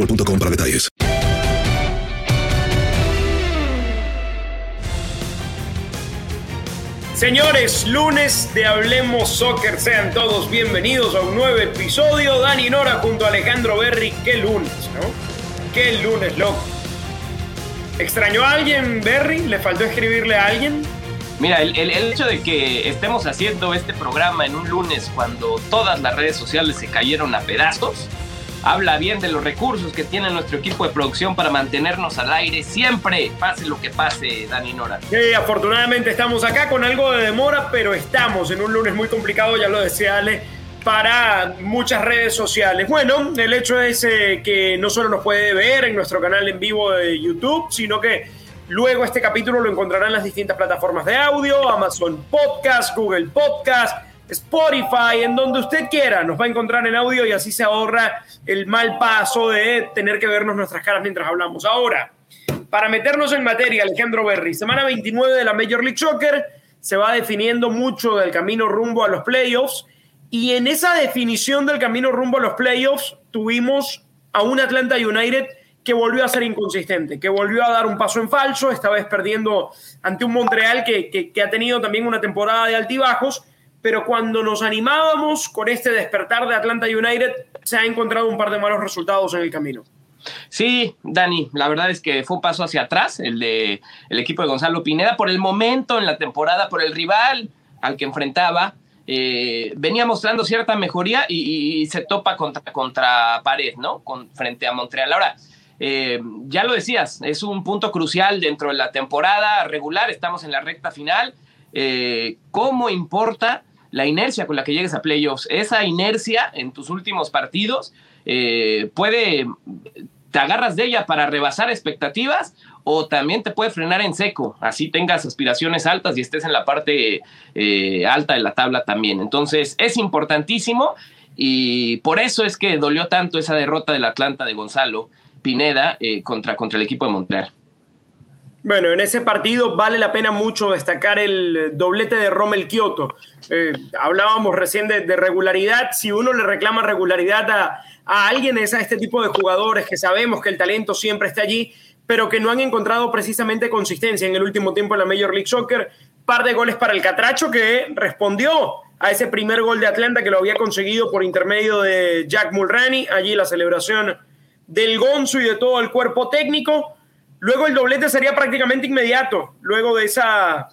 boostmobile.com para detalles. Señores, lunes de Hablemos Soccer, sean todos bienvenidos a un nuevo episodio. Dani Nora junto a Alejandro Berry. Qué lunes, ¿no? Qué lunes, loco. ¿Extrañó a alguien, Berry? ¿Le faltó escribirle a alguien? Mira, el, el, el, hecho de que estemos haciendo este programa en un lunes cuando todas las redes sociales se cayeron a pedazos, habla bien de los recursos que tiene nuestro equipo de producción para mantenernos al aire siempre, pase lo que pase, Dani Nora. Sí, afortunadamente estamos acá con algo de demora, pero estamos en un lunes muy complicado, ya lo decía Ale, para muchas redes sociales. Bueno, el hecho es eh, que no solo nos puede ver en nuestro canal en vivo de YouTube, sino que luego este capítulo lo encontrarán en las distintas plataformas de audio, Amazon Podcast, Google Podcast, Spotify, en donde usted quiera, nos va a encontrar en audio y así se ahorra el mal paso de tener que vernos nuestras caras mientras hablamos. Ahora, para meternos en materia, Alejandro Berry, semana 29 de la Major League Soccer, se va definiendo mucho del camino rumbo a los playoffs y en esa definición del camino rumbo a los playoffs tuvimos a un Atlanta United que volvió a ser inconsistente, que volvió a dar un paso en falso, esta vez perdiendo ante un Montreal que, que, ha tenido también una temporada de altibajos pero cuando nos animábamos con este despertar de Atlanta United, se ha encontrado un par de malos resultados en el camino. Sí, Dani, la verdad es que fue un paso hacia atrás el de el equipo de Gonzalo Pineda por el momento en la temporada, por el rival al que enfrentaba. Eh, venía mostrando cierta mejoría y, se topa contra, contra pared, ¿no? Con, frente a Montreal. Ahora, eh, ya lo decías, es un punto crucial dentro de la temporada regular, estamos en la recta final. Eh, ¿Cómo importa la inercia con la que llegues a playoffs, esa inercia en tus últimos partidos eh, puede, te agarras de ella para rebasar expectativas o también te puede frenar en seco, así tengas aspiraciones altas y estés en la parte eh, alta de la tabla también. Entonces es importantísimo y por eso es que dolió tanto esa derrota del Atlanta de Gonzalo Pineda eh, contra, contra el equipo de Montreal. Bueno, en ese partido vale la pena mucho destacar el doblete de Rommel Kioto. Eh, hablábamos recién de, regularidad. Si uno le reclama regularidad a, a, alguien, es a este tipo de jugadores que sabemos que el talento siempre está allí, pero que no han encontrado precisamente consistencia en el último tiempo en la Major League Soccer. Par de goles para el Catracho que respondió a ese primer gol de Atlanta que lo había conseguido por intermedio de Jack Mulroney. Allí la celebración del Gonzo y de todo el cuerpo técnico. Luego el doblete sería prácticamente inmediato. Luego de esa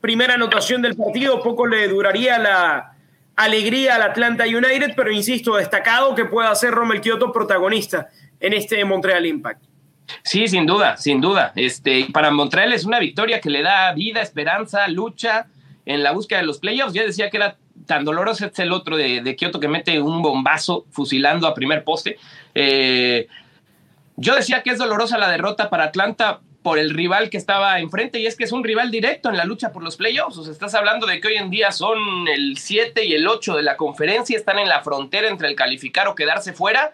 primera anotación del partido, poco le duraría la, alegría al Atlanta United, pero insisto, destacado que pueda ser Romel Kioto protagonista en este Montreal Impact. Sí, sin duda, sin duda. Este, para Montreal es una victoria que le da vida, esperanza, lucha en la búsqueda de los playoffs. Ya decía que era tan doloroso este el otro de, Kioto que mete un bombazo fusilando a primer poste. Eh, yo decía que es dolorosa la derrota para Atlanta por el rival que estaba enfrente y es que es un rival directo en la lucha por los playoffs. O sea, estás hablando de que hoy en día son el 7 y el 8 de la conferencia, están en la frontera entre el calificar o quedarse fuera.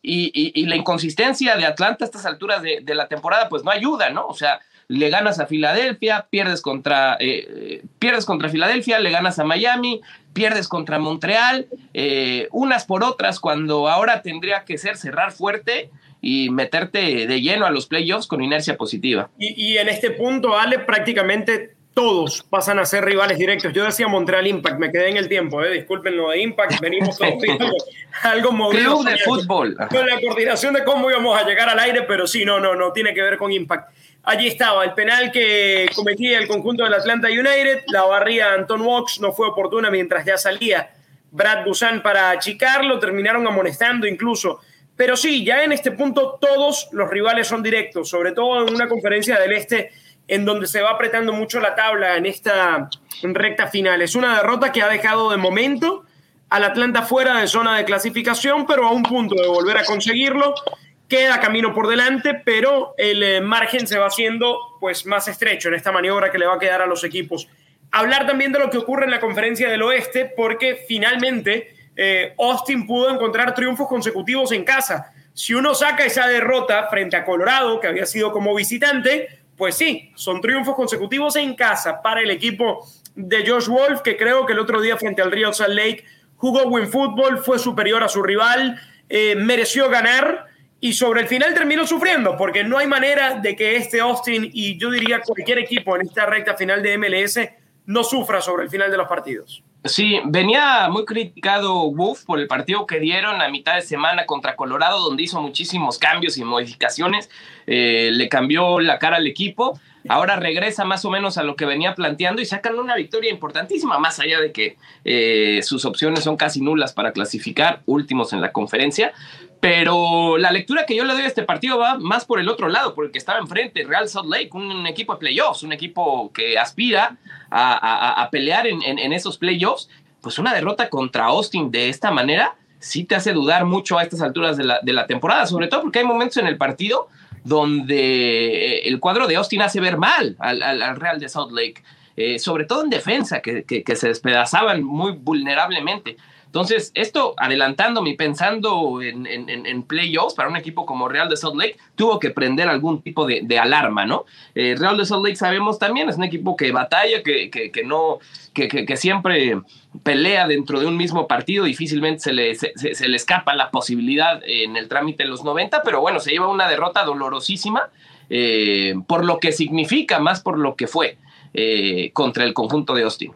Y, la inconsistencia de Atlanta a estas alturas de, la temporada, pues no ayuda, ¿no? O sea, le ganas a Filadelfia, pierdes contra, eh, pierdes contra Filadelfia, le ganas a Miami, pierdes contra Montreal, eh, unas por otras, cuando ahora tendría que ser cerrar fuerte y meterte de lleno a los playoffs con inercia positiva. Y, en este punto, Ale, prácticamente todos pasan a ser rivales directos. Yo decía Montreal Impact, me quedé en el tiempo, ¿eh? disculpen lo de Impact, venimos todos algo, algo movido. Club de fútbol. Con la coordinación de cómo íbamos a llegar al aire, pero sí, no, no, no tiene que ver con Impact. Allí estaba el penal que cometía el conjunto del Atlanta United, la barría Anton Walks no fue oportuna mientras ya salía Brad Busan para achicarlo, terminaron amonestando incluso pero sí, ya en este punto todos los rivales son directos, sobre todo en una conferencia del Este en donde se va apretando mucho la tabla en esta recta final. Es una derrota que ha dejado de momento al Atlanta fuera de zona de clasificación, pero a un punto de volver a conseguirlo. Queda camino por delante, pero el eh, margen se va haciendo pues más estrecho en esta maniobra que le va a quedar a los equipos. Hablar también de lo que ocurre en la conferencia del oeste, porque finalmente eh, Austin pudo encontrar triunfos consecutivos en casa. Si uno saca esa derrota frente a Colorado, que había sido como visitante, pues sí, son triunfos consecutivos en casa para el equipo de Josh Wolf, que creo que el otro día frente al Real Salt Lake jugó buen fútbol, fue superior a su rival, eh, mereció ganar y sobre el final terminó sufriendo, porque no hay manera de que este Austin y yo diría cualquier equipo en esta recta final de MLS no sufra sobre el final de los partidos. Sí, venía muy criticado Wolf por el partido que dieron a mitad de semana contra Colorado, donde hizo muchísimos cambios y modificaciones, eh, le cambió la cara al equipo. Ahora regresa más o menos a lo que venía planteando y sacan una victoria importantísima, más allá de que eh, sus opciones son casi nulas para clasificar últimos en la conferencia. Pero la lectura que yo le doy a este partido va más por el otro lado, por el que estaba enfrente, Real Salt Lake, un, equipo de playoffs, un equipo que aspira a, pelear en, esos playoffs. Pues una derrota contra Austin de esta manera sí te hace dudar mucho a estas alturas de la, temporada, sobre todo porque hay momentos en el partido donde el cuadro de Austin hace ver mal al, Real de Salt Lake, eh, sobre todo en defensa, que, que se despedazaban muy vulnerablemente. Entonces, esto adelantándome y pensando en, playoffs para un equipo como Real de Salt Lake, tuvo que prender algún tipo de, alarma, ¿no? Eh, Real de Salt Lake sabemos también, es un equipo que batalla, que, que, no, que, siempre pelea dentro de un mismo partido, difícilmente se le, se, le escapa la posibilidad en el trámite de los 90, pero bueno, se lleva una derrota dolorosísima eh, por lo que significa, más por lo que fue eh, contra el conjunto de Austin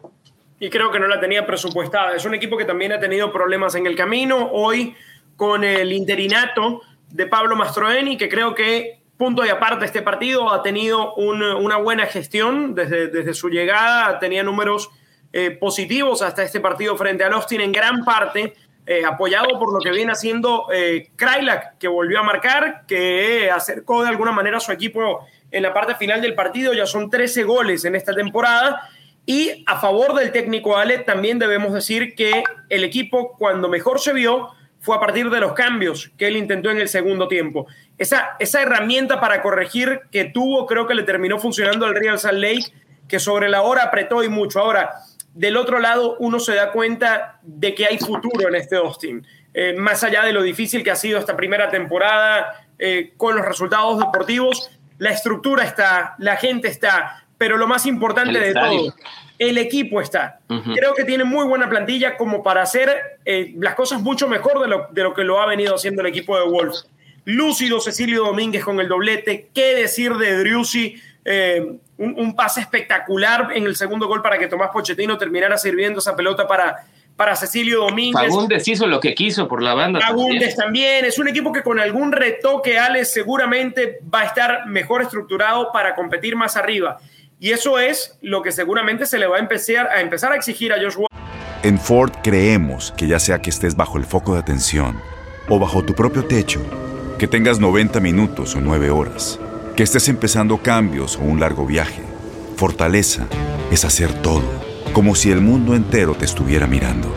y creo que no la tenía presupuestada. Es un equipo que también ha tenido problemas en el camino. Hoy con el interinato de Pablo Mastroeni, que creo que punto y aparte este partido ha tenido una buena gestión desde, desde su llegada, tenía números eh, positivos hasta este partido frente al Austin en gran parte. Eh, apoyado por lo que viene haciendo eh, Krylak, que volvió a marcar, que acercó de alguna manera a su equipo en la parte final del partido. Ya son 13 goles en esta temporada y a favor del técnico Ale, también debemos decir que el equipo cuando mejor se vio fue a partir de los cambios que él intentó en el segundo tiempo. Esa, esa herramienta para corregir que tuvo creo que le terminó funcionando al Real Salt Lake, que sobre la hora apretó y mucho. Ahora, del otro lado, uno se da cuenta de que hay futuro en este Austin. Eh, más allá de lo difícil que ha sido esta primera temporada eh, con los resultados deportivos, la estructura está, la gente está, pero lo más importante de todo, el equipo está. Creo que tiene muy buena plantilla como para hacer eh, las cosas mucho mejor de lo, de lo, que lo ha venido haciendo el equipo de Wolves. Lúcido Cecilio Domínguez con el doblete. ¿Qué decir de Driussi? Eh, un, pase espectacular en el segundo gol para que Tomás Pochettino terminara sirviendo esa pelota para, para Cecilio Domínguez. Fagundes hizo lo que quiso por la banda. Fagundes también. Es un equipo que con algún retoque, Alex, seguramente va a estar mejor estructurado para competir más arriba. Y eso es lo que seguramente se le va a empezar a, empezar a exigir a Josh En Ford creemos que ya sea que estés bajo el foco de atención o bajo tu propio techo, que tengas 90 minutos o 9 horas, que estés empezando cambios o un largo viaje, fortaleza es hacer todo, como si el mundo entero te estuviera mirando.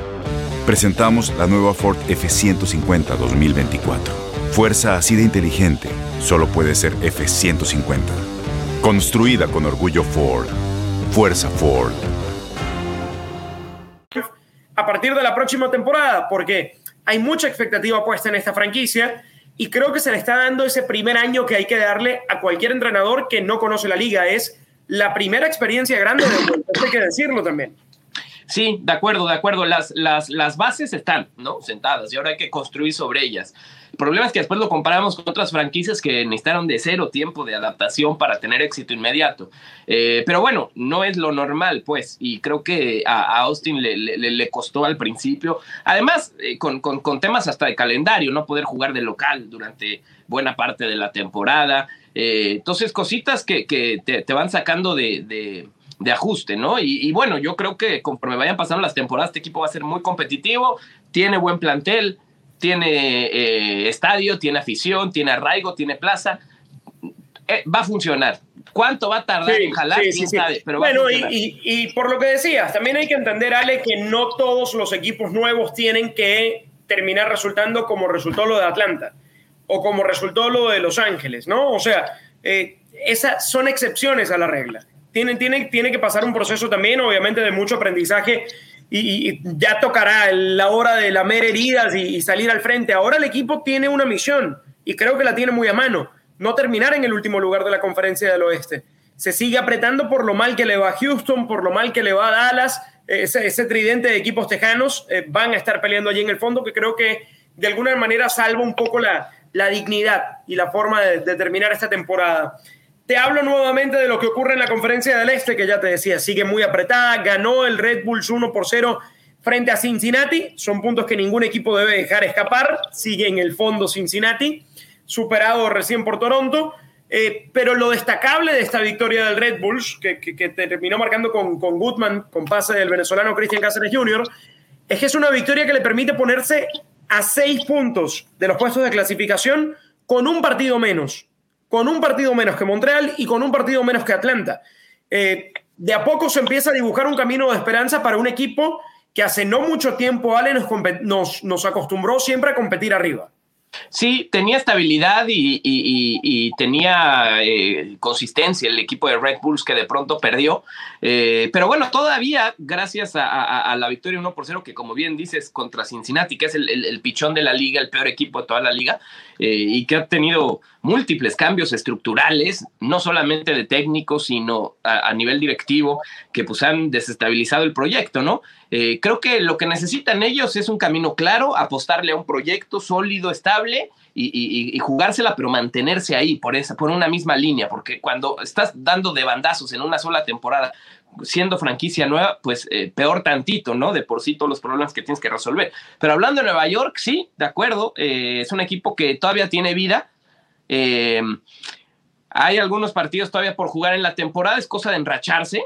Presentamos la nueva Ford F150 2024. Fuerza así de inteligente solo puede ser F150. Construida con orgullo Ford. Fuerza Ford. A partir de la próxima temporada, porque hay mucha expectativa puesta en esta franquicia y creo que se le está dando ese primer año que hay que darle a cualquier entrenador que no conoce la liga. Es la primera experiencia grande de vuelta, hay que decirlo también. Sí, de acuerdo, de acuerdo. Las, las, las bases están, ¿no? Sentadas y ahora hay que construir sobre ellas. El problema es que después lo comparamos con otras franquicias que necesitaron de cero tiempo de adaptación para tener éxito inmediato. Eh, pero bueno, no es lo normal, pues, y creo que a, Austin le, costó al principio. Además, eh, con, temas hasta de calendario, no poder jugar de local durante buena parte de la temporada. Eh, entonces, cositas que, te, van sacando de ajuste, ¿no? Y, bueno, yo creo que conforme vayan pasando las temporadas, este equipo va a ser muy competitivo, tiene buen plantel, tiene eh, estadio, tiene afición, tiene arraigo, tiene plaza. Eh, va a funcionar. ¿Cuánto va a tardar en jalar? Sí, sabe, pero bueno, y, y, por lo que decías, también hay que entender, Ale, que no todos los equipos nuevos tienen que terminar resultando como resultó lo de Atlanta o como resultó lo de Los Ángeles, ¿no? O sea, eh, esas son excepciones a la regla tiene, tiene, tiene que pasar un proceso también, obviamente, de mucho aprendizaje y, ya tocará la hora de lamer heridas y, salir al frente. Ahora el equipo tiene una misión y creo que la tiene muy a mano, no terminar en el último lugar de la conferencia del oeste. Se sigue apretando por lo mal que le va a Houston, por lo mal que le va a Dallas, ese, ese tridente de equipos tejanos eh, van a estar peleando allí en el fondo, que creo que de alguna manera salva un poco la, dignidad y la forma de terminar esta temporada. Te hablo nuevamente de lo que ocurre en la conferencia del Este, que ya te decía, sigue muy apretada. Ganó el Red Bulls 1 por 0 frente a Cincinnati. Son puntos que ningún equipo debe dejar escapar. Sigue en el fondo Cincinnati, superado recién por Toronto. Eh, pero lo destacable de esta victoria del Red Bulls, que, terminó marcando con, con Goodman, con pase del venezolano Cristian Cáceres Jr., es que es una victoria que le permite ponerse a seis puntos de los puestos de clasificación con un partido menos con un partido menos que Montreal y con un partido menos que Atlanta. Eh, de a poco se empieza a dibujar un camino de esperanza para un equipo que hace no mucho tiempo, Ale, nos, nos acostumbró siempre a competir arriba. Sí, tenía estabilidad y, tenía eh, consistencia el equipo de Red Bulls que de pronto perdió. Eh, pero bueno, todavía, gracias a, la victoria 1 por 0, que como bien dices, contra Cincinnati, que es el, pichón de la liga, el peor equipo de toda la liga, eh, y que ha tenido múltiples cambios estructurales, no solamente de técnicos, sino a, nivel directivo, que pues han desestabilizado el proyecto, ¿no? Creo que lo que necesitan ellos es un camino claro, apostarle a un proyecto sólido, estable y, jugársela, pero mantenerse ahí por, esa, por una misma línea, porque cuando estás dando de bandazos en una sola temporada, siendo franquicia nueva, pues eh, peor tantito, ¿no? De por sí todos los problemas que tienes que resolver. Pero hablando de Nueva York, sí, de acuerdo, eh, es un equipo que todavía tiene vida. hay algunos partidos todavía por jugar en la temporada, es cosa de enracharse,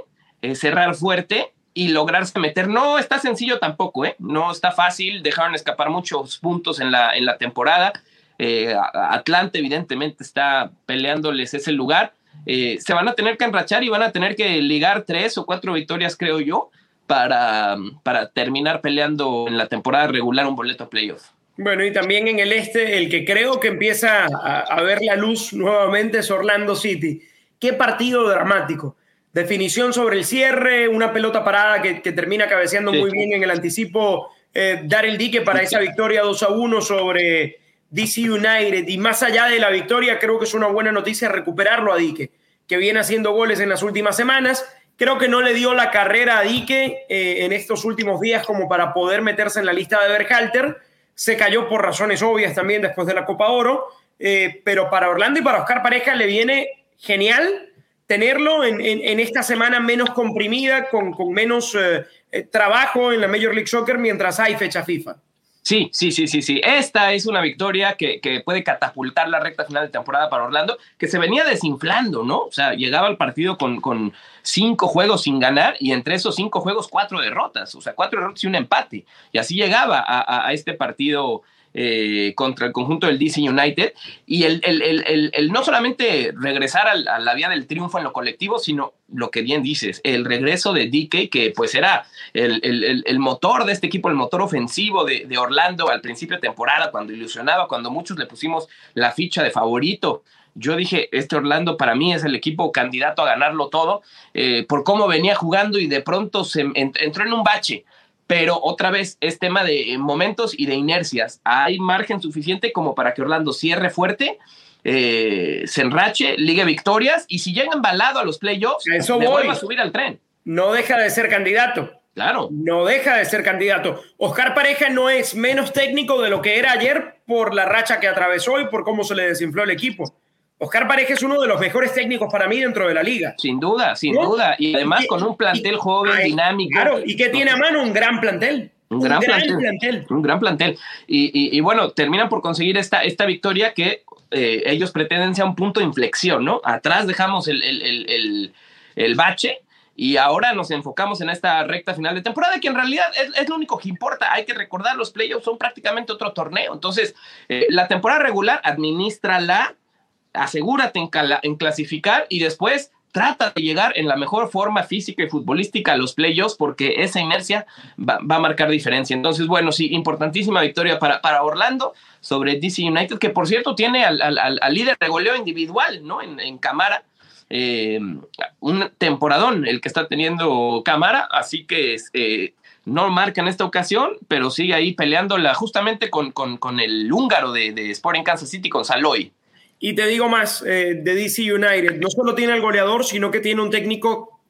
cerrar fuerte y lograrse meter. No está sencillo tampoco, ¿eh? No está fácil, dejaron escapar muchos puntos en la, en la temporada. Eh, Atlante evidentemente está peleándoles ese lugar. Eh, se van a tener que enrachar y van a tener que ligar tres o cuatro victorias, creo yo, para, para terminar peleando en la temporada regular un boleto a playoff. Bueno, y también en el este, el que creo que empieza a ver la luz nuevamente es Orlando City. Qué partido dramático definición sobre el cierre, una pelota parada que, termina cabeceando muy bien en el anticipo, eh, dar el dique para esa victoria 2 a 1 sobre DC United. Y más allá de la victoria, creo que es una buena noticia recuperarlo a Dique, que viene haciendo goles en las últimas semanas. Creo que no le dio la carrera a Dique eh, en estos últimos días como para poder meterse en la lista de Berhalter. Se cayó por razones obvias también después de la Copa Oro. Eh, pero para Orlando y para Oscar Pareja le viene genial tenerlo en, esta semana menos comprimida, con, menos eh, eh, trabajo en la Major League Soccer mientras hay fecha FIFA. Sí, sí, sí, sí, sí. Esta es una victoria que, que, puede catapultar la recta final de temporada para Orlando, que se venía desinflando, ¿no? O sea, llegaba al partido con, con cinco juegos sin ganar y entre esos cinco juegos cuatro derrotas, o sea, cuatro derrotas y un empate. Y así llegaba a, a este partido eh, contra el conjunto del DC United y el, el, el, no solamente regresar a la vía del triunfo en lo colectivo, sino lo que bien dices, el regreso de DK, que pues era el, motor de este equipo, el motor ofensivo de, de, Orlando al principio de temporada, cuando ilusionaba, cuando muchos le pusimos la ficha de favorito. Yo dije, este Orlando para mí es el equipo candidato a ganarlo todo, eh, por cómo venía jugando y de pronto se entró en un bache pero otra vez es tema de momentos y de inercias. Hay margen suficiente como para que Orlando cierre fuerte, eh, se enrache, ligue victorias y si llega embalado a los playoffs, Eso voy. vuelva a subir al tren. No deja de ser candidato. Claro. No deja de ser candidato. Oscar Pareja no es menos técnico de lo que era ayer por la racha que atravesó y por cómo se le desinfló el equipo. Oscar Pareja es uno de los mejores técnicos para mí dentro de la liga. Sin duda, sin ¿no? duda. Y además ¿Y, con un plantel y, joven, ay, dinámico. Claro, y que tiene a mano un gran plantel. Un, un gran, gran plantel, plantel, Un gran plantel. Y, bueno, terminan por conseguir esta, esta victoria que eh, ellos pretenden sea un punto de inflexión, ¿no? Atrás dejamos el, el, el, el, bache y ahora nos enfocamos en esta recta final de temporada que en realidad es, es lo único que importa. Hay que recordar, los playoffs son prácticamente otro torneo. Entonces, eh, la temporada regular, administrala asegúrate en, clasificar y después trata de llegar en la mejor forma física y futbolística a los playoffs porque esa inercia va, a marcar diferencia. Entonces, bueno, sí, importantísima victoria para, para Orlando sobre DC United, que por cierto tiene al, al, líder de goleo individual, ¿no? En, en Camara. Eh, un temporadón el que está teniendo Camara, así que eh, no marca en esta ocasión, pero sigue ahí peleándola justamente con, con, con el húngaro de, de Sporting Kansas City, con Saloy. Y te digo más, eh, de DC United, no solo tiene al goleador, sino que tiene un técnico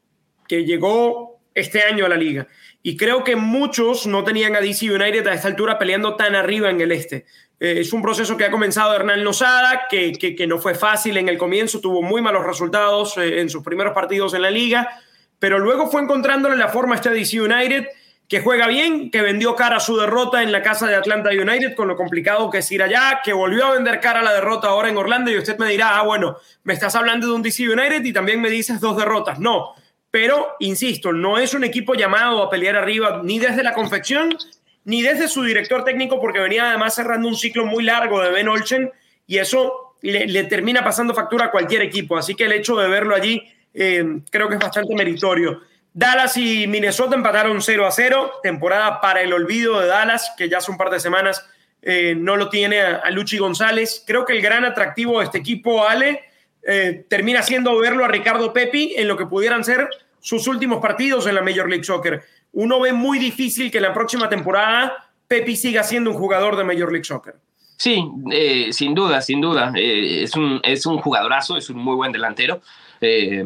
que llegó este año a la liga. Y creo que muchos no tenían a DC United a esta altura peleando tan arriba en el este. Eh, es un proceso que ha comenzado Hernán Lozada, que, que, no fue fácil en el comienzo, tuvo muy malos resultados eh, en sus primeros partidos en la liga, pero luego fue encontrándole la forma a este DC United que juega bien, que vendió cara a su derrota en la casa de Atlanta United, con lo complicado que es ir allá, que volvió a vender cara a la derrota ahora en Orlando y usted me dirá, ah, bueno, me estás hablando de un DC United y también me dices dos derrotas. No, pero, insisto, no es un equipo llamado a pelear arriba ni desde la confección, ni desde su director técnico, porque venía además cerrando un ciclo muy largo de Ben Olsen y eso le, termina pasando factura a cualquier equipo. Así que el hecho de verlo allí eh, creo que es bastante meritorio. Dallas y Minnesota empataron 0 a 0, temporada para el olvido de Dallas, que ya hace un par de semanas eh, no lo tiene a, Luchi González. Creo que el gran atractivo de este equipo, Ale, eh, termina siendo verlo a Ricardo Pepi en lo que pudieran ser sus últimos partidos en la Major League Soccer. Uno ve muy difícil que la próxima temporada Pepi siga siendo un jugador de Major League Soccer. Sí, eh, sin duda, sin duda. es, un, es un jugadorazo, es un muy buen delantero eh,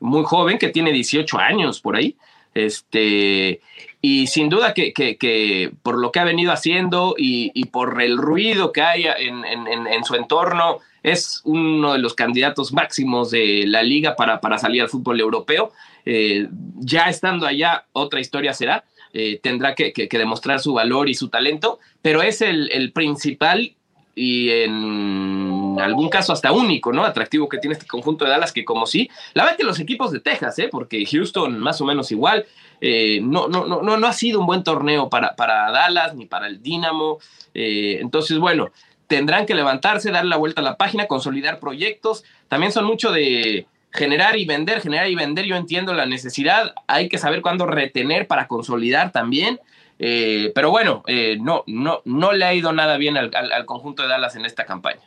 muy joven, que tiene 18 años por ahí. Este, y sin duda que, que, que por lo que ha venido haciendo y, y por el ruido que hay en, en, en, su entorno, es uno de los candidatos máximos de la liga para, para salir al fútbol europeo. Eh, ya estando allá, otra historia será. Eh, tendrá que, que, demostrar su valor y su talento, pero es el, el principal y en algún caso hasta único, ¿no? Atractivo que tiene este conjunto de Dallas, que como sí, la verdad que los equipos de Texas, ¿eh? Porque Houston más o menos igual, eh, no, no, no, no ha sido un buen torneo para, para Dallas ni para el Dynamo, eh, entonces bueno, tendrán que levantarse, dar la vuelta a la página, consolidar proyectos, también son mucho de generar y vender, generar y vender, yo entiendo la necesidad, hay que saber cuándo retener para consolidar también, eh, pero bueno, eh, no, no, no le ha ido nada bien al, al, al, conjunto de Dallas en esta campaña.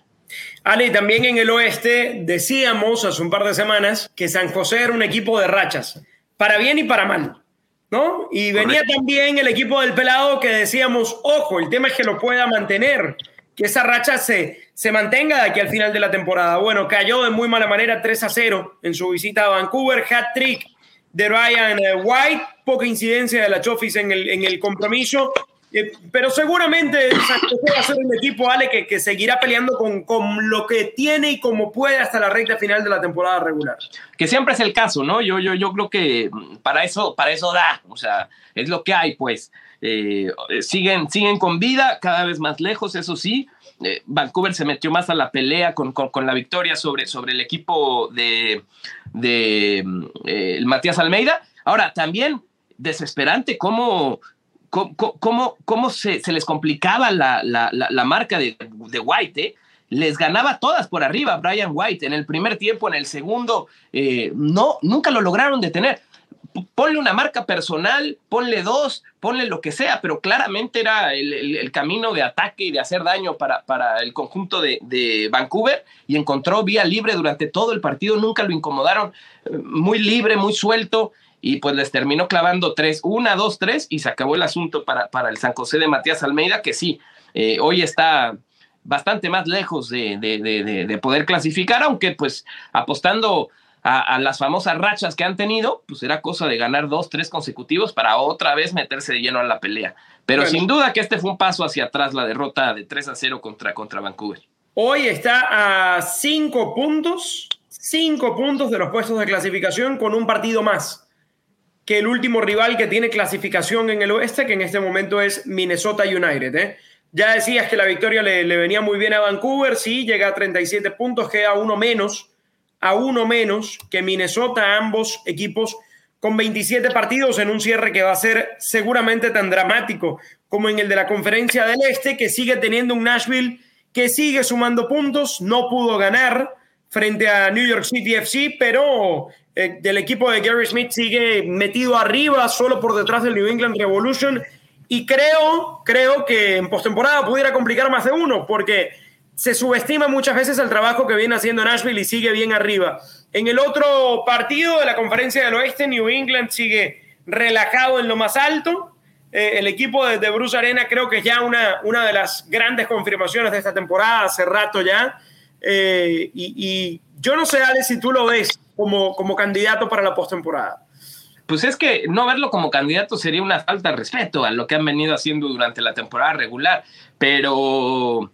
Ale, también en el oeste decíamos hace un par de semanas que San José era un equipo de rachas, para bien y para mal. ¿No? Y venía Correcto. también el equipo del pelado que decíamos, ojo, el tema es que lo pueda mantener, que esa racha se, se mantenga de aquí al final de la temporada. Bueno, cayó de muy mala manera 3 a 0 en su visita a Vancouver, hat trick de Ryan eh, White, poca incidencia de la Chofis en el, en el compromiso, eh, pero seguramente va a ser un equipo, Ale, que, que seguirá peleando con, con, lo que tiene y como puede hasta la recta final de la temporada regular. Que siempre es el caso, ¿no? Yo, yo, yo creo que para eso, para eso da, o sea, es lo que hay, pues. eh, siguen, siguen con vida, cada vez más lejos, eso sí. Eh, Vancouver se metió más a la pelea con, con, la victoria sobre, sobre el equipo de, de Matías Almeida. Ahora, también desesperante cómo, cómo, cómo, se, se, les complicaba la, la, la, marca de, de White. Les ganaba todas por arriba Brian White en el primer tiempo, en el segundo, no, nunca lo lograron detener ponle una marca personal, ponle dos, ponle lo que sea, pero claramente era el, camino de ataque y de hacer daño para, para el conjunto de, Vancouver y encontró vía libre durante todo el partido, nunca lo incomodaron, eh, muy libre, muy suelto y pues les terminó clavando tres, una, dos, tres y se acabó el asunto para, para el San José de Matías Almeida, que sí, eh, hoy está bastante más lejos de, de poder clasificar, aunque pues apostando a, las famosas rachas que han tenido, pues era cosa de ganar dos, tres consecutivos para otra vez meterse de lleno a la pelea. Pero sin duda que este fue un paso hacia atrás, la derrota de 3 a 0 contra, contra Vancouver. Hoy está a cinco puntos, cinco puntos de los puestos de clasificación con un partido más que el último rival que tiene clasificación en el oeste, que en este momento es Minnesota United. ¿eh? Ya decías que la victoria le, le, venía muy bien a Vancouver, sí, llega a 37 puntos, queda uno menos a uno menos que Minnesota, ambos equipos con 27 partidos en un cierre que va a ser seguramente tan dramático como en el de la conferencia del Este, que sigue teniendo un Nashville que sigue sumando puntos, no pudo ganar frente a New York City FC, pero eh, del equipo de Gary Smith sigue metido arriba, solo por detrás del New England Revolution, y creo, creo que en postemporada pudiera complicar más de uno, porque se subestima muchas veces el trabajo que viene haciendo Nashville y sigue bien arriba. En el otro partido de la conferencia del oeste, New England sigue relajado en lo más alto. Eh, el equipo de, Bruce Arena creo que es ya una, una de las grandes confirmaciones de esta temporada, hace rato ya. Eh, y, yo no sé, Ale, si tú lo ves como, como candidato para la postemporada. Pues es que no verlo como candidato sería una falta de respeto a lo que han venido haciendo durante la temporada regular, pero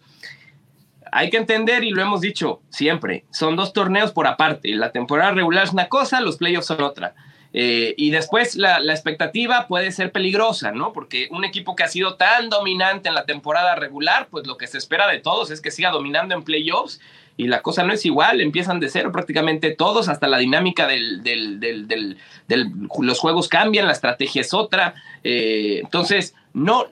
hay que entender, y lo hemos dicho siempre, son dos torneos por aparte. La temporada regular es una cosa, los playoffs son otra. Eh, y después la, expectativa puede ser peligrosa, ¿no? Porque un equipo que ha sido tan dominante en la temporada regular, pues lo que se espera de todos es que siga dominando en playoffs y la cosa no es igual, empiezan de cero prácticamente todos, hasta la dinámica del, del, los juegos cambian, la estrategia es otra. Eh, entonces, no,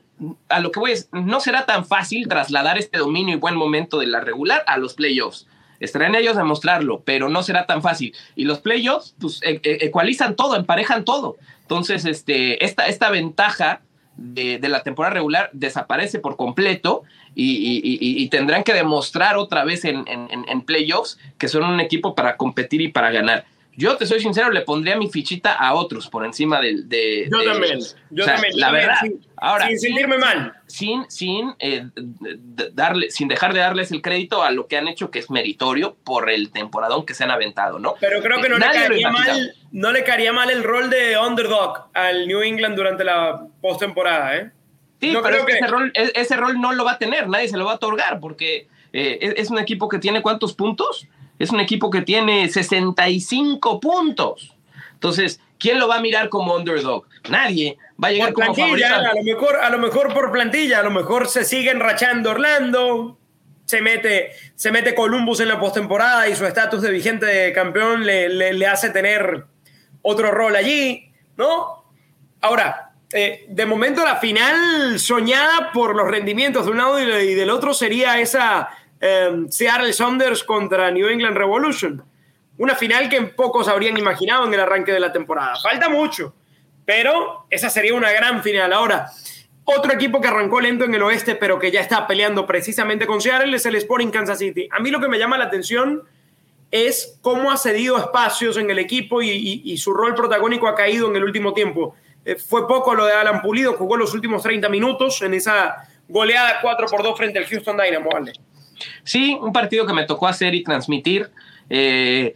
a lo que voy es, no será tan fácil trasladar este dominio y buen momento de la regular a los playoffs. Estarán ellos a mostrarlo, pero no será tan fácil. Y los playoffs, pues, e, e, ecualizan todo, emparejan todo. Entonces, este, esta, esta ventaja de, la temporada regular desaparece por completo y, tendrán que demostrar otra vez en, en playoffs que son un equipo para competir y para ganar. Yo te soy sincero, le pondría mi fichita a otros por encima del de. Yo también. Yo también. La verdad. Sin, ahora, sin sentirme mal. Sin, sin, eh, darle, sin dejar de darles el crédito a lo que han hecho, que es meritorio por el temporadón que se han aventado, ¿no? Pero creo que no, le caería, mal, no le caería mal el rol de underdog al New England durante la postemporada, ¿eh? Sí, pero que... ese, rol, e, ese rol no lo va a tener, nadie se lo va a otorgar, porque eh, es un equipo que tiene cuántos puntos es un equipo que tiene 65 puntos. Entonces, ¿quién lo va a mirar como underdog? Nadie. Va a llegar por como plantilla, a lo mejor, a lo mejor por plantilla, a lo mejor se sigue enrachando Orlando, se mete, se mete Columbus en la postemporada y su estatus de vigente campeón le, le, hace tener otro rol allí, ¿no? Ahora, eh, de momento la final soñada por los rendimientos de un lado y del otro sería esa Em, Seattle Saunders contra New England Revolution. Una final que pocos habrían imaginado en el arranque de la temporada. Falta mucho, pero esa sería una gran final. Ahora, otro equipo que arrancó lento en el oeste, pero que ya está peleando precisamente con Seattle es el Sporting Kansas City. A mí lo que me llama la atención es cómo ha cedido espacios en el equipo y, su rol protagónico ha caído en el último tiempo. Eh, fue poco lo de Alan Pulido, jugó los últimos 30 minutos en esa goleada 4 por 2 frente al Houston Dynamo. ¿vale? Sí, un partido que me tocó hacer y transmitir. Eh,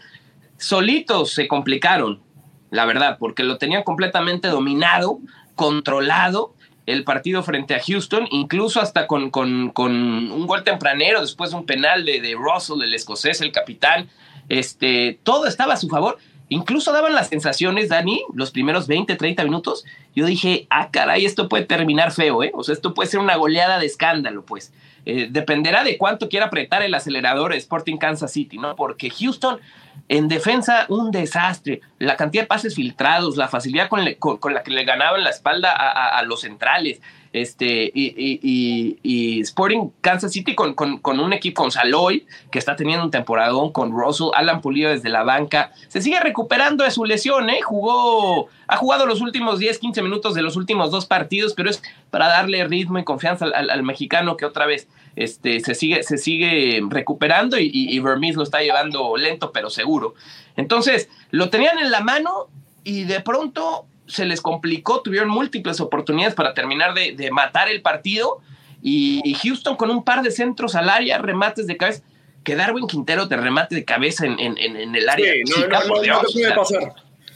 solitos se complicaron, la verdad, porque lo tenían completamente dominado, controlado el partido frente a Houston, incluso hasta con, un gol tempranero, después un penal de, de, Russell, el escocés, el capitán. Este, todo estaba a su favor incluso daban las sensaciones, Dani, los primeros 20, 30 minutos, yo dije, ah, caray, esto puede terminar feo, ¿eh? O sea, esto puede ser una goleada de escándalo, pues. Eh, dependerá de cuánto quiera apretar el acelerador Sporting Kansas City, ¿no? Porque Houston en defensa un desastre, la cantidad de pases filtrados, la facilidad con, la que le ganaban la espalda a los centrales, este, y, Sporting Kansas City con, con, un equipo con Saloy, que está teniendo un temporadón con Russell, Alan Pulido desde la banca, se sigue recuperando de su lesión, ¿eh? Jugó, ha jugado los últimos 10, 15 minutos de los últimos dos partidos, pero es para darle ritmo y confianza al, mexicano que otra vez este, se, sigue, se sigue recuperando y, y, lo está llevando lento pero seguro. Entonces, lo tenían en la mano y de pronto se les complicó, tuvieron múltiples oportunidades para terminar de, matar el partido y, Houston con un par de centros al área, remates de cabeza, que Darwin Quintero te remate de cabeza en, el área.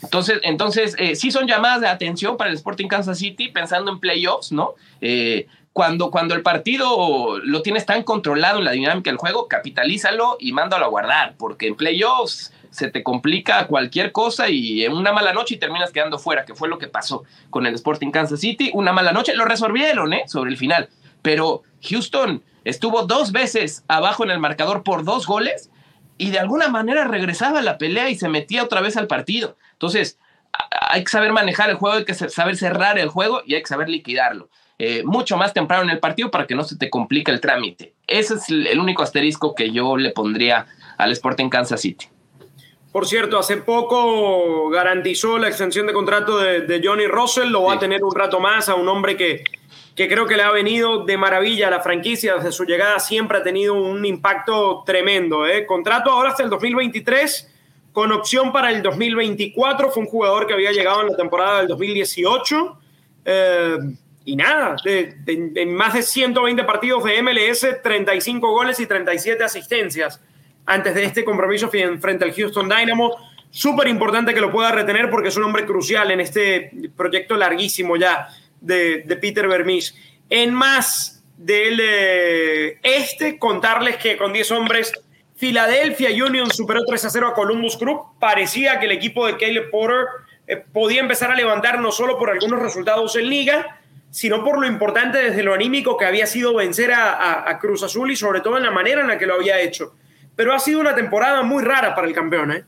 Entonces, entonces eh, sí son llamadas de atención para el Sporting Kansas City pensando en playoffs, ¿no? Eh, cuando, cuando el partido lo tienes tan controlado en la dinámica del juego, capitalízalo y mándalo a guardar, porque en playoffs se te complica cualquier cosa y en una mala noche y terminas quedando fuera, que fue lo que pasó con el Sporting Kansas City. Una mala noche, lo resolvieron, ¿eh? Sobre el final. Pero Houston estuvo dos veces abajo en el marcador por dos goles y de alguna manera regresaba a la pelea y se metía otra vez al partido. Entonces, hay que saber manejar el juego, hay que saber cerrar el juego y hay que saber liquidarlo. Eh, mucho más temprano en el partido para que no se te complique el trámite. Ese es el único asterisco que yo le pondría al Sporting Kansas City. Por cierto, hace poco garantizó la extensión de contrato de, Johnny Russell, lo va a tener un rato más a un hombre que, que creo que le ha venido de maravilla a la franquicia desde su llegada, siempre ha tenido un impacto tremendo. ¿eh? Contrato ahora hasta el 2023, con opción para el 2024, fue un jugador que había llegado en la temporada del 2018. Eh, y nada, en más de 120 partidos de MLS, 35 goles y 37 asistencias antes de este compromiso frente al Houston Dynamo. Súper importante que lo pueda retener porque es un hombre crucial en este proyecto larguísimo ya de, Peter Vermis. En más del eh, este, contarles que con 10 hombres, Philadelphia Union superó 3 a 0 a Columbus Crew. Parecía que el equipo de Caleb Porter eh, podía empezar a levantar no solo por algunos resultados en liga, sino por lo importante desde lo anímico que había sido vencer a Cruz Azul y sobre todo en la manera en la que lo había hecho pero ha sido una temporada muy rara para el campeón, ¿eh?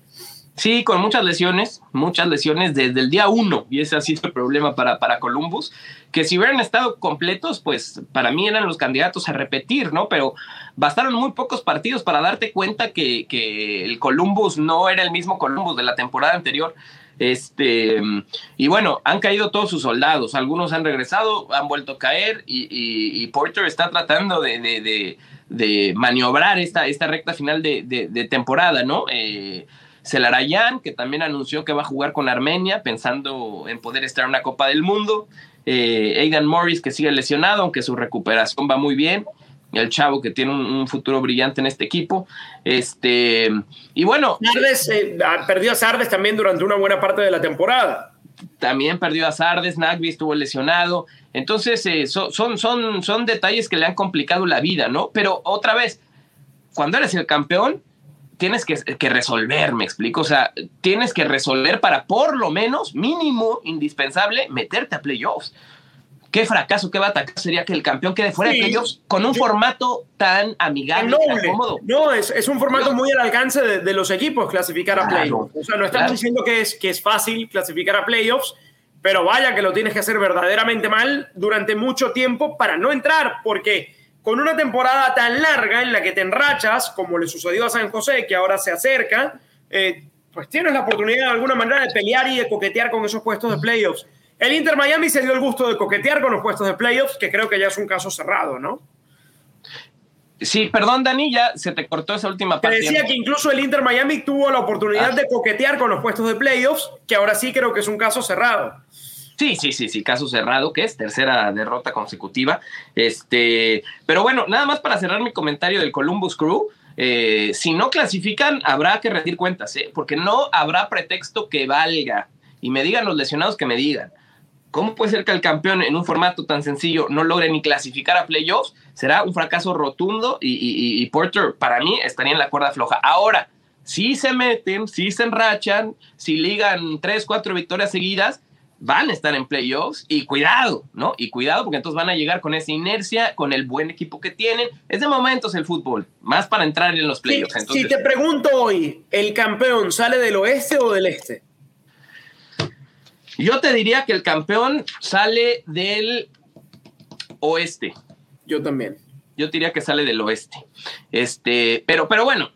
Sí, con muchas lesiones, muchas lesiones desde el día uno, y ese ha sido el problema para, para Columbus, que si hubieran estado completos, pues para mí eran los candidatos a repetir, ¿no? Pero bastaron muy pocos partidos para darte cuenta que, que el Columbus no era el mismo Columbus de la temporada anterior. Este, y bueno, han caído todos sus soldados, algunos han regresado, han vuelto a caer, y, y, Porter está tratando de maniobrar esta, esta recta final de, temporada, ¿no? Eh, que también anunció que va a jugar con Armenia, pensando en poder estar en una Copa del Mundo. Eh, Aidan Morris, que sigue lesionado, aunque su recuperación va muy bien. El chavo que tiene un, futuro brillante en este equipo. Este, y bueno. Sardes, eh, perdió a Sardes también durante una buena parte de la temporada. También perdió a Sardes, Nagby estuvo lesionado. Entonces, eh, son, son, son detalles que le han complicado la vida, ¿no? Pero otra vez, cuando eres el campeón, tienes que, que, resolver, me explico. O sea, tienes que resolver para por lo menos, mínimo, indispensable, meterte a playoffs. Qué fracaso, qué batacazo sería que el campeón quede fuera de playoffs con un formato tan amigable, tan cómodo. No, es, es, un formato muy al alcance de, los equipos clasificar a playoffs. O sea, no estamos diciendo que es, que es fácil clasificar a playoffs, pero vaya que lo tienes que hacer verdaderamente mal durante mucho tiempo para no entrar, porque con una temporada tan larga en la que te enrachas, como le sucedió a San José, que ahora se acerca, eh, pues tienes la oportunidad de alguna manera de pelear y de coquetear con esos puestos de playoffs. El Inter Miami se dio el gusto de coquetear con los puestos de playoffs, que creo que ya es un caso cerrado, ¿no? Sí, perdón, Dani, ya se te cortó esa última parte. Te decía que incluso el Inter Miami tuvo la oportunidad ah. de coquetear con los puestos de playoffs, que ahora sí creo que es un caso cerrado. Sí, sí, sí, sí, caso cerrado, que es tercera derrota consecutiva. Este, pero bueno, nada más para cerrar mi comentario del Columbus Crew. Eh, si no clasifican, habrá que rendir cuentas, ¿eh? porque no habrá pretexto que valga. Y me digan los lesionados que me digan. ¿Cómo puede ser que el campeón en un formato tan sencillo no logre ni clasificar a playoffs? Será un fracaso rotundo y, Porter para mí estaría en la cuerda floja. Ahora, si se meten, si se enrachan, si ligan tres, cuatro victorias seguidas, van a estar en playoffs y cuidado, ¿no? Y cuidado porque entonces van a llegar con esa inercia, con el buen equipo que tienen. Es de momentos el fútbol, más para entrar en los playoffs. Si, entonces, si te pregunto hoy, ¿el campeón sale del oeste o del este? Yo te diría que el campeón sale del oeste. Yo también. Yo diría que sale del oeste. Este, pero, pero bueno,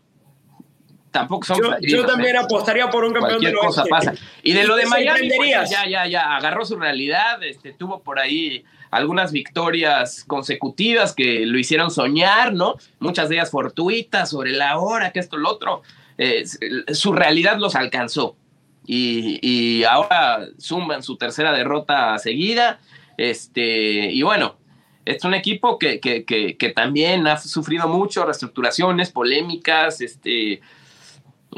tampoco son. Yo, yo también apostaría por un campeón Cualquier del cosa oeste. pasa. Y de lo de ¿Te Miami, pues, ya, ya, ya, agarró su realidad, este, tuvo por ahí algunas victorias consecutivas que lo hicieron soñar, ¿no? Muchas de ellas fortuitas, sobre la hora, que esto, lo otro. Eh, su realidad los alcanzó. Y, ahora suman su tercera derrota seguida. Este, y bueno, es un equipo que, que, que también ha sufrido mucho, reestructuraciones, polémicas, este,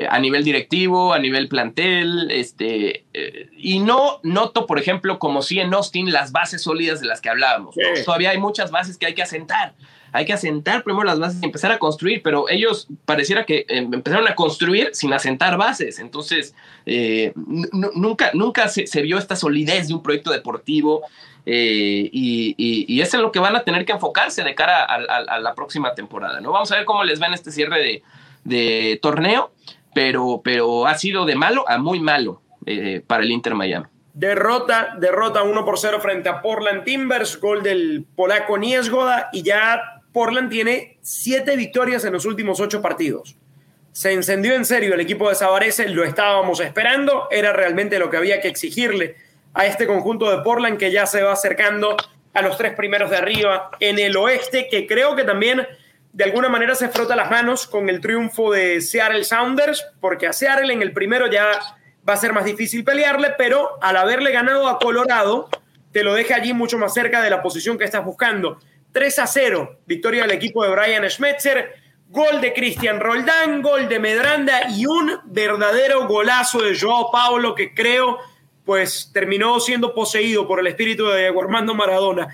a nivel directivo, a nivel plantel, este, eh, y no noto, por ejemplo, como si en Austin, las bases sólidas de las que hablábamos. Todavía hay muchas bases que hay que asentar. Hay que asentar primero las bases y empezar a construir, pero ellos pareciera que eh, empezaron a construir sin asentar bases. Entonces, eh, nunca, nunca se, se vio esta solidez de un proyecto deportivo eh, y, y- y es en lo que van a tener que enfocarse de cara a, a- a la próxima temporada. ¿no? Vamos a ver cómo les va en este cierre de, de torneo, pero, pero ha sido de malo a muy malo eh, para el Inter Miami. Derrota, derrota 1 por 0 frente a Portland Timbers, gol del polaco Niesgoda y ya Portland tiene siete victorias en los últimos ocho partidos. Se encendió en serio el equipo de Sabarese, lo estábamos esperando, era realmente lo que había que exigirle a este conjunto de Portland que ya se va acercando a los tres primeros de arriba en el oeste, que creo que también de alguna manera se frota las manos con el triunfo de Seattle Sounders, porque a Seattle en el primero ya va a ser más difícil pelearle, pero al haberle ganado a Colorado, te lo deja allí mucho más cerca de la posición que estás buscando. 3 a 0, victoria del equipo de Brian Schmetzer, gol de Cristian Roldán, gol de Medranda y un verdadero golazo de Joao Paulo que creo pues terminó siendo poseído por el espíritu de Diego Maradona.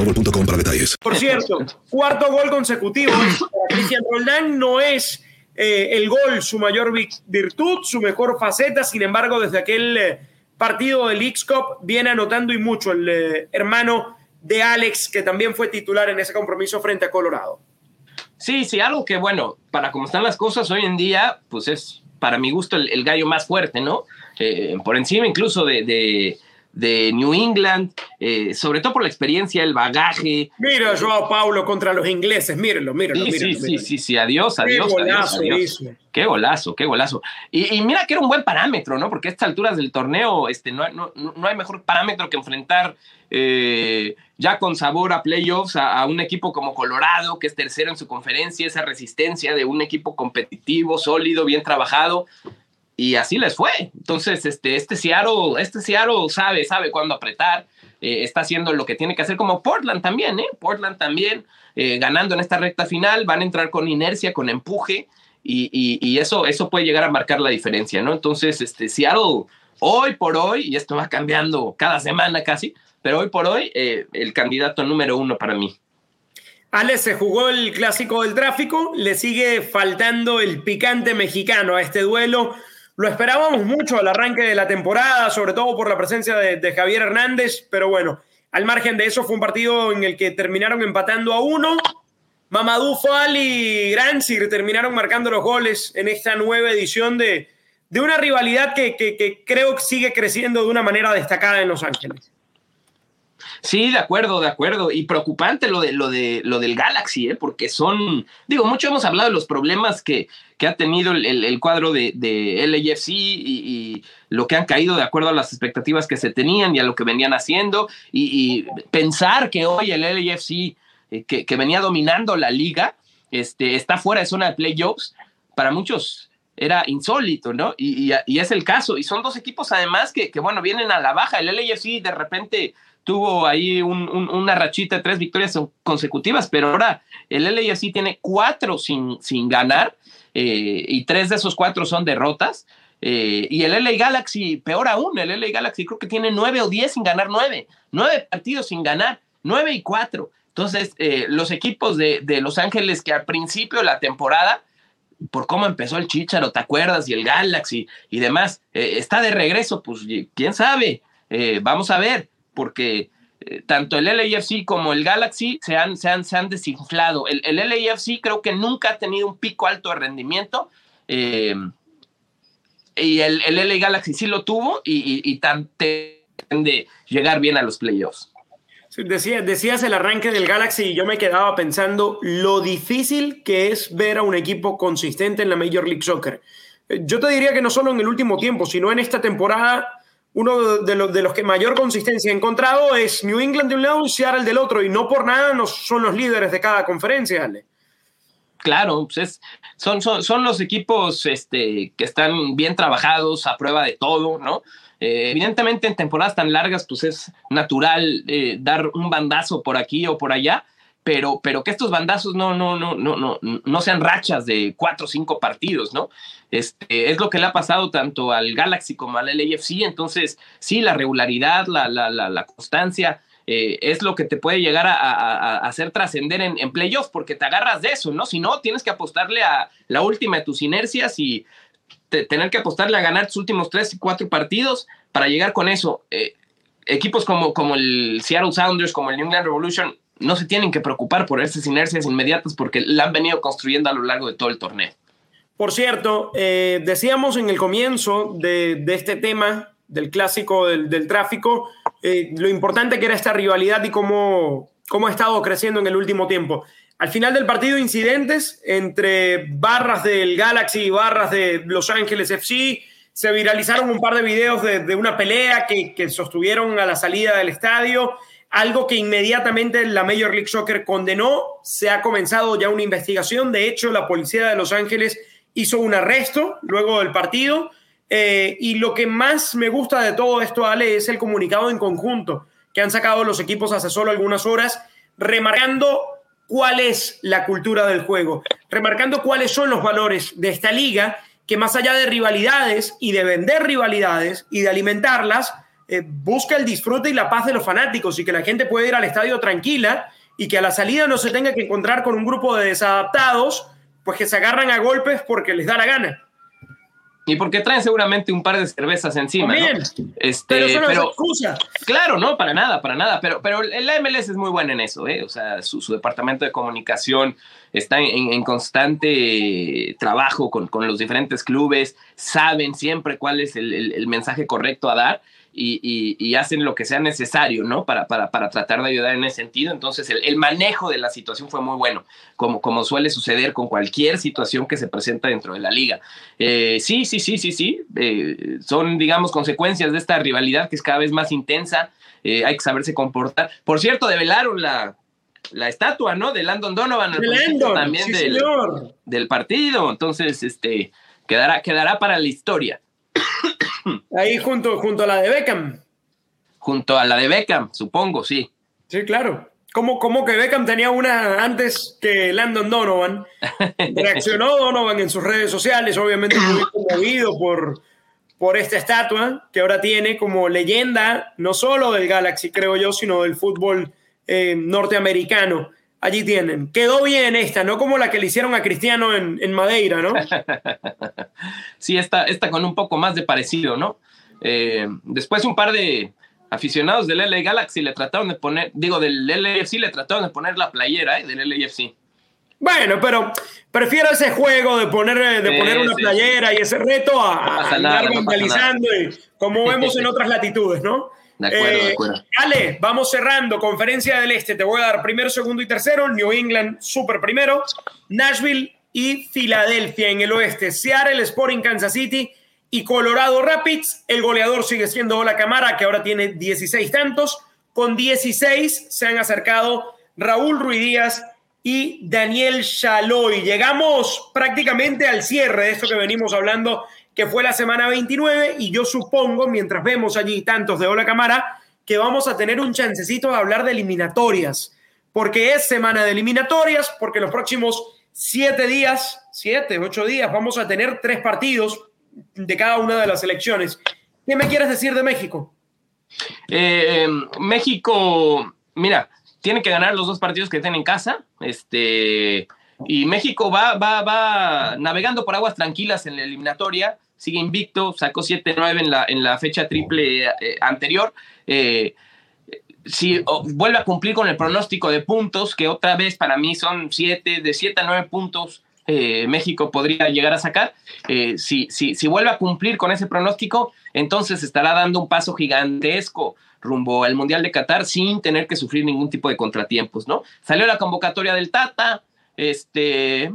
boostmobile.com para detalles. Por cierto, cuarto gol consecutivo para Cristian Roldán no es eh, el gol su mayor vi- virtud, su mejor faceta, sin embargo, desde aquel eh, partido del Leagues Cup viene anotando y mucho el eh, hermano de Alex, que también fue titular en ese compromiso frente a Colorado. Sí, sí, algo que, bueno, para como están las cosas hoy en día, pues es para mi gusto el, el gallo más fuerte, ¿no? Eh, por encima incluso de, de, de New England, eh, sobre todo por la experiencia, el bagaje. Mira, Joao Paulo contra los ingleses, mírenlo, mírenlo, Sí, mírenlo. sí, sí, mírenlo. sí, sí, adiós, Qué adiós, adiós, golazo adiós. hizo. Qué golazo, qué golazo. Y, y mira que era un buen parámetro, ¿no? Porque a estas alturas del torneo este, no, hay- no, no hay mejor parámetro que enfrentar eh, ya con sabor a playoffs a, a un equipo como Colorado, que es tercero en su conferencia, esa resistencia de un equipo competitivo, sólido, bien trabajado. Y así les fue. Entonces, este, este Seattle, este Seattle sabe, sabe cuándo apretar. eh, está haciendo lo que tiene que hacer, como Portland también, ¿eh? Portland también, eh, ganando en esta recta final, van a entrar con inercia, con empuje, y, y- eso, eso puede llegar a marcar la diferencia, ¿no? Entonces, este, Seattle, hoy por hoy, y esto va cambiando cada semana casi, pero hoy por hoy, eh, el candidato número uno para mí. Alex se jugó el clásico del tráfico, le sigue faltando el picante mexicano a este duelo. Lo esperábamos mucho al arranque de la temporada, sobre todo por la presencia de, Javier Hernández, pero bueno, al margen de eso fue un partido en el que terminaron empatando a uno. Mamadou Fall y Granzir terminaron marcando los goles en esta nueva edición de, de una rivalidad que, que- que creo que sigue creciendo de una manera destacada en Los Ángeles. Sí, de acuerdo, de acuerdo. Y preocupante lo de lo de lo del Galaxy, ¿eh? porque son, digo, mucho hemos hablado de los problemas que, que ha tenido el, el- cuadro de, de LAFC y, y lo que han caído de acuerdo a las expectativas que se tenían y a lo que venían haciendo. Y, y pensar que hoy el LAFC, eh, que, que venía dominando la liga, este, está fuera de zona de playoffs, para muchos era insólito, ¿no? Y, es el caso. Y son dos equipos además que, bueno, vienen a la baja. El LAFC de repente tuvo ahí una rachita de tres victorias consecutivas, pero ahora el LAFC tiene cuatro sin, sin ganar eh, y tres de esos cuatro son derrotas. Eh, y el LA Galaxy, peor aún, el LA Galaxy creo que tiene nueve o diez sin ganar nueve, nueve partidos sin ganar, nueve y cuatro. Entonces, eh, los equipos de, de Los Ángeles que al principio de la temporada por cómo empezó el Chicharo, ¿te acuerdas? Y el Galaxy y demás. Eh, está de regreso, pues quién sabe. Vamos a ver, porque eh, tanto el LAFC como el Galaxy se han, se han, se han desinflado. El, el, LAFC creo que nunca ha tenido un pico alto de rendimiento. y el, el, LA Galaxy sí lo tuvo y, y, tan de llegar bien a los playoffs. Decía, decías el arranque del Galaxy y yo me quedaba pensando lo difícil que es ver a un equipo consistente en la Major League Soccer. Eh, yo te diría que no solo en el último tiempo, sino en esta temporada, uno de los, de los que mayor consistencia ha encontrado es New England de un lado y Seattle del otro, y no por nada no son los líderes de cada conferencia, Ale. Claro, pues son, son, son, los equipos este, que están bien trabajados, a prueba de todo, ¿no? Eh, evidentemente en temporadas tan largas pues es natural eh, dar un bandazo por aquí o por allá, pero, pero que estos bandazos no, no, no, no, no, no sean rachas de cuatro o cinco partidos, ¿no? Este, es lo que le ha pasado tanto al Galaxy como al LAFC, entonces sí, la regularidad, la, la, la, constancia, eh, es lo que te puede llegar a, hacer trascender en, en playoffs, porque te agarras de eso, ¿no? Si no, tienes que apostarle a la última de tus inercias y tener que apostarle a ganar tus últimos tres y cuatro partidos para llegar con eso. Eh, equipos como, como el Seattle Sounders, como el New England Revolution, no se tienen que preocupar por esas inercias inmediatas porque la han venido construyendo a lo largo de todo el torneo. Por cierto, eh, decíamos en el comienzo de, este tema del clásico del, tráfico, eh, lo importante que era esta rivalidad y cómo, cómo ha estado creciendo en el último tiempo. Al final del partido, incidentes entre barras del Galaxy y barras de Los Ángeles FC. Se viralizaron un par de videos de, una pelea que, que, sostuvieron a la salida del estadio, algo que inmediatamente la Major League Soccer condenó. Se ha comenzado ya una investigación. De hecho, la policía de Los Ángeles hizo un arresto luego del partido. Eh, y lo que más me gusta de todo esto, Ale, es el comunicado en conjunto que han sacado los equipos hace solo algunas horas, remarcando cuál es la cultura del juego, remarcando cuáles son los valores de esta liga, que más allá de rivalidades y de vender rivalidades y de alimentarlas, eh, busca el disfrute y la paz de los fanáticos y que la gente pueda ir al estadio tranquila y que a la salida no se tenga que encontrar con un grupo de desadaptados, pues que se agarran a golpes porque les da la gana. Y porque traen seguramente un par de cervezas encima. ¿no? Este, pero eso no es excusa. Claro, no, para nada, para nada. Pero, pero el MLS es muy bueno en eso, ¿eh? O sea, su, departamento de comunicación está en, constante trabajo con, con, los diferentes clubes, saben siempre cuál es el mensaje correcto a dar y, hacen lo que sea necesario, ¿no? Para, para, para tratar de ayudar en ese sentido. Entonces, el, manejo de la situación fue muy bueno, como, como suele suceder con cualquier situación que se presenta dentro de la liga. Eh, sí, sí, sí, sí, sí. Eh, son, digamos, consecuencias de esta rivalidad que es cada vez más intensa. Eh, hay que saberse comportar. Por cierto, develaron la, la estatua, ¿no? De Landon Donovan, también del, del, partido. Entonces, este, quedará, quedará para la historia. Ahí junto, junto a la de Beckham. Junto a la de Beckham, supongo, sí. Sí, claro. Como, como que Beckham tenía una antes que Landon Donovan. Reaccionó Donovan en sus redes sociales, obviamente muy conmovido por, por esta estatua que ahora tiene como leyenda, no solo del Galaxy, creo yo, sino del fútbol eh, norteamericano. Allí tienen. Quedó bien esta, no como la que le hicieron a Cristiano en, en Madeira, ¿no? sí, esta, esta con un poco más de parecido, ¿no? Eh, después un par de aficionados del LA Galaxy le trataron de poner, digo, del LAFC le trataron de poner la playera ¿eh? del LAFC. Bueno, pero prefiero ese juego de poner, de poner una playera y ese reto a, andar vandalizando, como vemos en otras latitudes, ¿no? De acuerdo, de eh, acuerdo. Ale, vamos cerrando. Conferencia del Este. Te voy a dar primero, segundo y tercero. New England, super primero. Nashville y Filadelfia en el oeste. Seattle, Sporting Kansas City y Colorado Rapids. El goleador sigue siendo Ola Camara, que ahora tiene 16 tantos. Con 16 se han acercado Raúl Ruiz Díaz y Daniel Chaloy. Llegamos prácticamente al cierre de esto que venimos hablando, que fue la semana 29, y yo supongo, mientras vemos allí tantos de Hola Cámara, que vamos a tener un chancecito de hablar de eliminatorias, porque es semana de eliminatorias, porque los próximos siete días, siete, ocho días, vamos a tener tres partidos de cada una de las elecciones. ¿Qué me quieres decir de México? Eh, México, mira, tiene que ganar los dos partidos que tienen en casa. Este, y México va, va, va navegando por aguas tranquilas en la eliminatoria. Sigue invicto, sacó 7-9 en la, en la fecha triple eh, anterior. Eh, si vuelve a cumplir con el pronóstico de puntos, que otra vez para mí son 7, de 7 a 9 puntos, eh, México podría llegar a sacar. si, si, si vuelve a cumplir con ese pronóstico, entonces estará dando un paso gigantesco rumbo al Mundial de Qatar sin tener que sufrir ningún tipo de contratiempos, ¿no? Salió la convocatoria del Tata, este,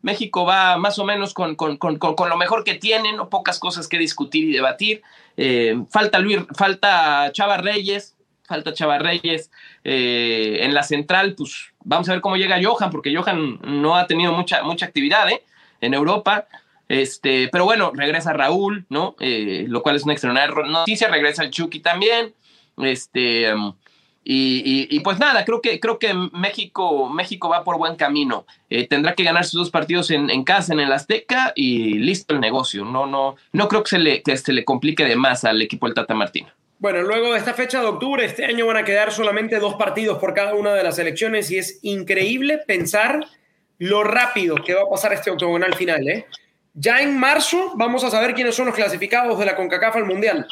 México va más o menos con, con, con, con, lo mejor que tienen, ¿no? pocas cosas que discutir y debatir. Eh, falta Luis, falta Chava Reyes, falta Chava Reyes eh, en la central, pues vamos a ver cómo llega Johan, porque Johan no ha tenido mucha, mucha actividad ¿eh? en Europa. Este, pero bueno, regresa Raúl, ¿no? lo cual es una extraordinaria noticia. Regresa el Chucky también. Este, em, y, pues nada, creo que, creo que México, México va por buen camino. Eh, tendrá que ganar sus dos partidos en, casa, en el Azteca, y listo el negocio. No, no, no creo que se, le, que se le complique de más al equipo del Tata Martino. Bueno, luego de esta fecha de octubre, este año van a quedar solamente dos partidos por cada una de las elecciones y es increíble pensar lo rápido que va a pasar este octogonal final. ¿eh? Ya en marzo vamos a saber quiénes son los clasificados de la CONCACAF al Mundial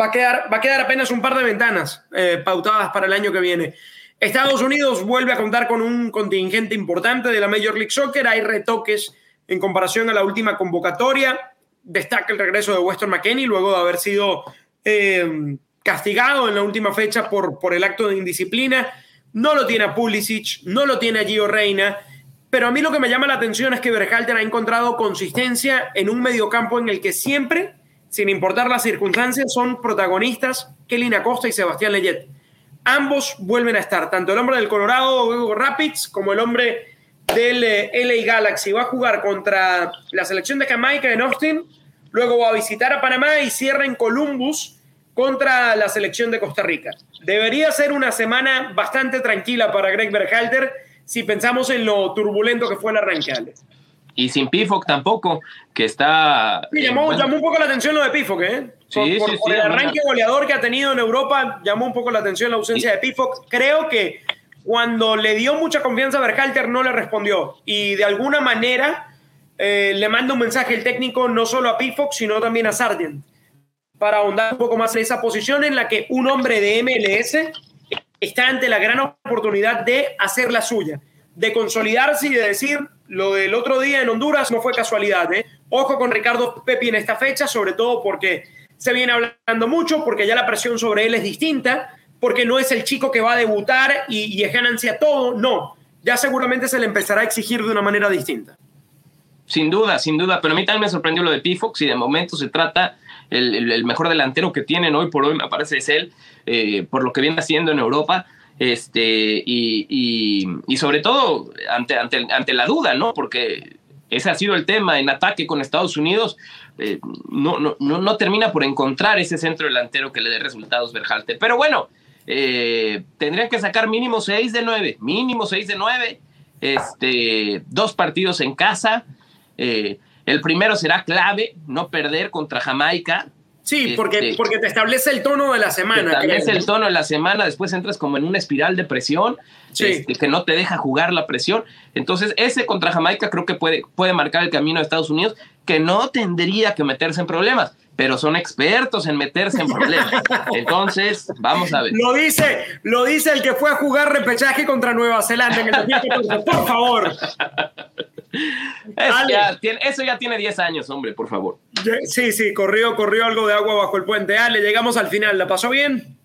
va a quedar, va a quedar apenas un par de ventanas eh, pautadas para el año que viene. Estados Unidos vuelve a contar con un contingente importante de la Major League Soccer. Hay retoques en comparación a la última convocatoria. Destaca el regreso de Weston McKenney luego de haber sido eh, castigado en la última fecha por, por el acto de indisciplina. No lo tiene a Pulisic, no lo tiene Gio Reina. Pero a mí lo que me llama la atención es que Berhalter ha encontrado consistencia en un mediocampo en el que siempre sin importar las circunstancias, son protagonistas Kelly Acosta y Sebastián Leyet. Ambos vuelven a estar, tanto el hombre del Colorado Rapids como el hombre del eh, LA Galaxy. Va a jugar contra la selección de Jamaica en Austin, luego va a visitar a Panamá y cierra en Columbus contra la selección de Costa Rica. Debería ser una semana bastante tranquila para Greg Berhalter si pensamos en lo turbulento que fue el arranque y sin Pifoc tampoco, que está... Sí, llamó, un poco la atención lo de Pifoc, ¿eh? Sí, por, sí, el arranque goleador que ha tenido en Europa, llamó un poco la atención la ausencia de Pifoc. Creo que cuando le dio mucha confianza a Berhalter no le respondió y de alguna manera eh, le manda un mensaje el técnico no solo a Pifoc, sino también a Sargent para ahondar un poco más en esa posición en la que un hombre de MLS está ante la gran oportunidad de hacer la suya, de consolidarse y de decir lo del otro día en Honduras no fue casualidad. ¿eh? Ojo con Ricardo Pepi en esta fecha, sobre todo porque se viene hablando mucho, porque ya la presión sobre él es distinta, porque no es el chico que va a debutar y, y es ganancia todo. No, ya seguramente se le empezará a exigir de una manera distinta. Sin duda, sin duda, pero a mí también me sorprendió lo de Pifox y de momento se trata el, mejor delantero que tienen hoy por hoy, me parece es él, eh, por lo que viene haciendo en Europa este, y, y, sobre todo ante, ante, ante, la duda, ¿no? Porque ese ha sido el tema en ataque con Estados Unidos. Eh, no, no, no, termina por encontrar ese centro delantero que le dé resultados Berhalte. Pero bueno, eh, tendrían que sacar mínimo 6 de 9, mínimo 6 de 9, este, dos partidos en casa. Eh, el primero será clave, no perder contra Jamaica. Sí, porque, este, porque te establece el tono de la semana. Te establece el tono de la semana, después entras como en una espiral de presión este, que no te deja jugar la presión. Entonces, ese contra Jamaica creo que puede, puede marcar el camino de Estados Unidos, que no tendría que meterse en problemas, pero son expertos en meterse en problemas. Entonces, vamos a ver. Lo dice, lo dice el que fue a jugar repechaje contra Nueva Zelanda en el Por favor. Eso ya, tiene, eso ya, tiene, 10 años, hombre, por favor. Sí, sí, corrió, corrió algo de agua bajo el puente. Ale, llegamos al final. ¿La pasó bien?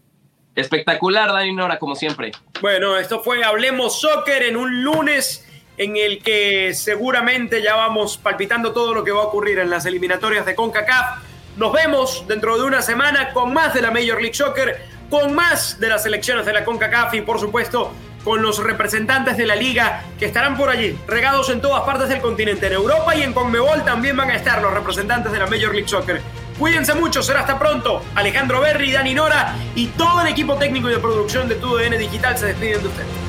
Espectacular, Dani Nora, como siempre. Bueno, esto fue Hablemos Soccer en un lunes en el que seguramente ya vamos palpitando todo lo que va a ocurrir en las eliminatorias de CONCACAF. Nos vemos dentro de una semana con más de la Major League Soccer, con más de las selecciones de la CONCACAF y por supuesto con los representantes de la liga que estarán por allí, regados en todas partes del continente. En Europa y en Conmebol también van a estar los representantes de la Major League Soccer. Cuídense mucho, será hasta pronto. Alejandro Berry, Dani Nora y todo el equipo técnico y de producción de TUDN Digital se despiden de ustedes.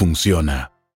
funciona.